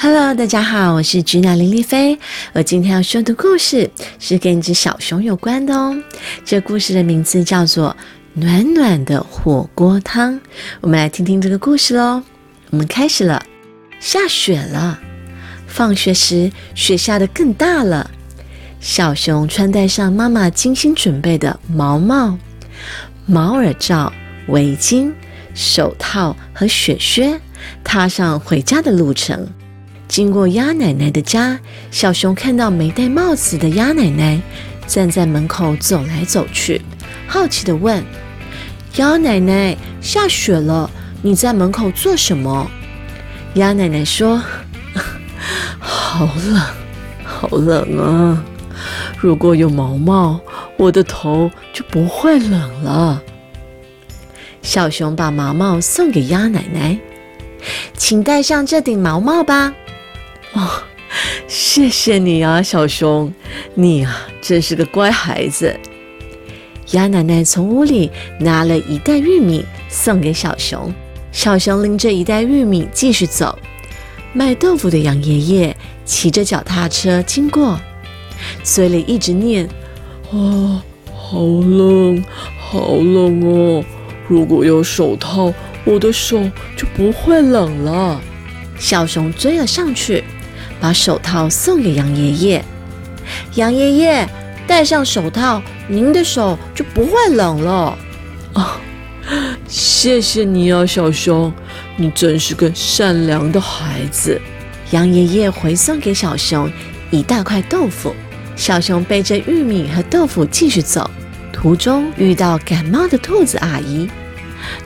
Hello，大家好，我是菊鸟林丽菲。我今天要说的故事是跟一只小熊有关的哦。这故事的名字叫做《暖暖的火锅汤》。我们来听听这个故事喽。我们开始了。下雪了，放学时雪下得更大了。小熊穿戴上妈妈精心准备的毛帽、毛耳罩、围巾、手套和雪靴，踏上回家的路程。经过鸭奶奶的家，小熊看到没戴帽子的鸭奶奶站在门口走来走去，好奇地问：“鸭奶奶，下雪了，你在门口做什么？”鸭奶奶说：“好冷，好冷啊！如果有毛毛，我的头就不会冷了。”小熊把毛毛送给鸭奶奶，请戴上这顶毛帽吧。哦，谢谢你啊，小熊，你啊真是个乖孩子。鸭奶奶从屋里拿了一袋玉米送给小熊，小熊拎着一袋玉米继续走。卖豆腐的杨爷爷骑着脚踏车经过，嘴里一直念：“啊，好冷，好冷哦！如果有手套，我的手就不会冷了。”小熊追了上去。把手套送给杨爷爷，杨爷爷戴上手套，您的手就不会冷了。啊，谢谢你啊，小熊，你真是个善良的孩子。杨爷爷回送给小熊一大块豆腐，小熊背着玉米和豆腐继续走，途中遇到感冒的兔子阿姨，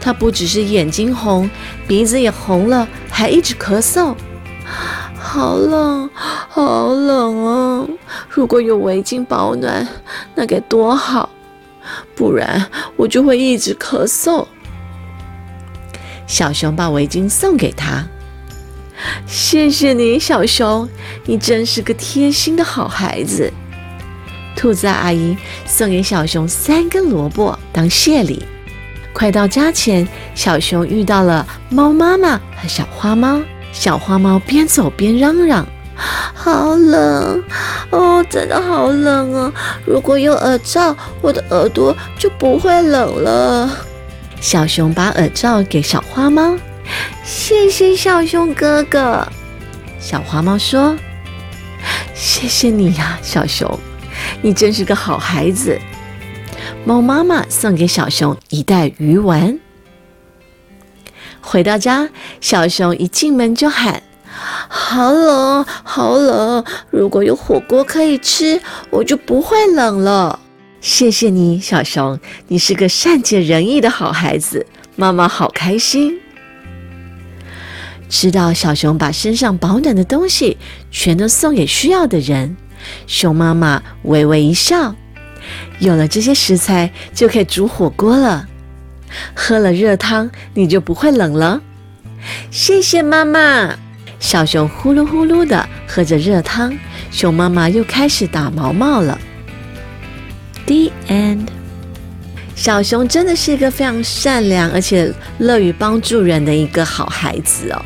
她不只是眼睛红，鼻子也红了，还一直咳嗽。好冷，好冷啊！如果有围巾保暖，那该多好，不然我就会一直咳嗽。小熊把围巾送给他，谢谢你，小熊，你真是个贴心的好孩子。兔子阿姨送给小熊三根萝卜当谢礼。快到家前，小熊遇到了猫妈妈和小花猫。小花猫边走边嚷嚷：“好冷哦，真的好冷啊！如果有耳罩，我的耳朵就不会冷了。”小熊把耳罩给小花猫，谢谢小熊哥哥。小花猫说：“谢谢你呀，小熊，你真是个好孩子。”猫妈妈送给小熊一袋鱼丸。回到家，小熊一进门就喊：“好冷，好冷！如果有火锅可以吃，我就不会冷了。”谢谢你，小熊，你是个善解人意的好孩子，妈妈好开心。知道小熊把身上保暖的东西全都送给需要的人，熊妈妈微微一笑：“有了这些食材，就可以煮火锅了。”喝了热汤，你就不会冷了。谢谢妈妈。小熊呼噜呼噜的喝着热汤，熊妈妈又开始打毛毛了。The end。小熊真的是一个非常善良而且乐于帮助人的一个好孩子哦。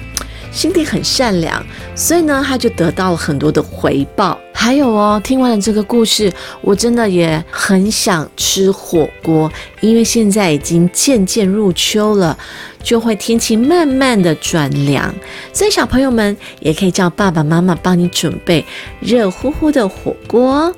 心地很善良，所以呢，他就得到了很多的回报。还有哦，听完了这个故事，我真的也很想吃火锅，因为现在已经渐渐入秋了，就会天气慢慢的转凉，所以小朋友们也可以叫爸爸妈妈帮你准备热乎乎的火锅。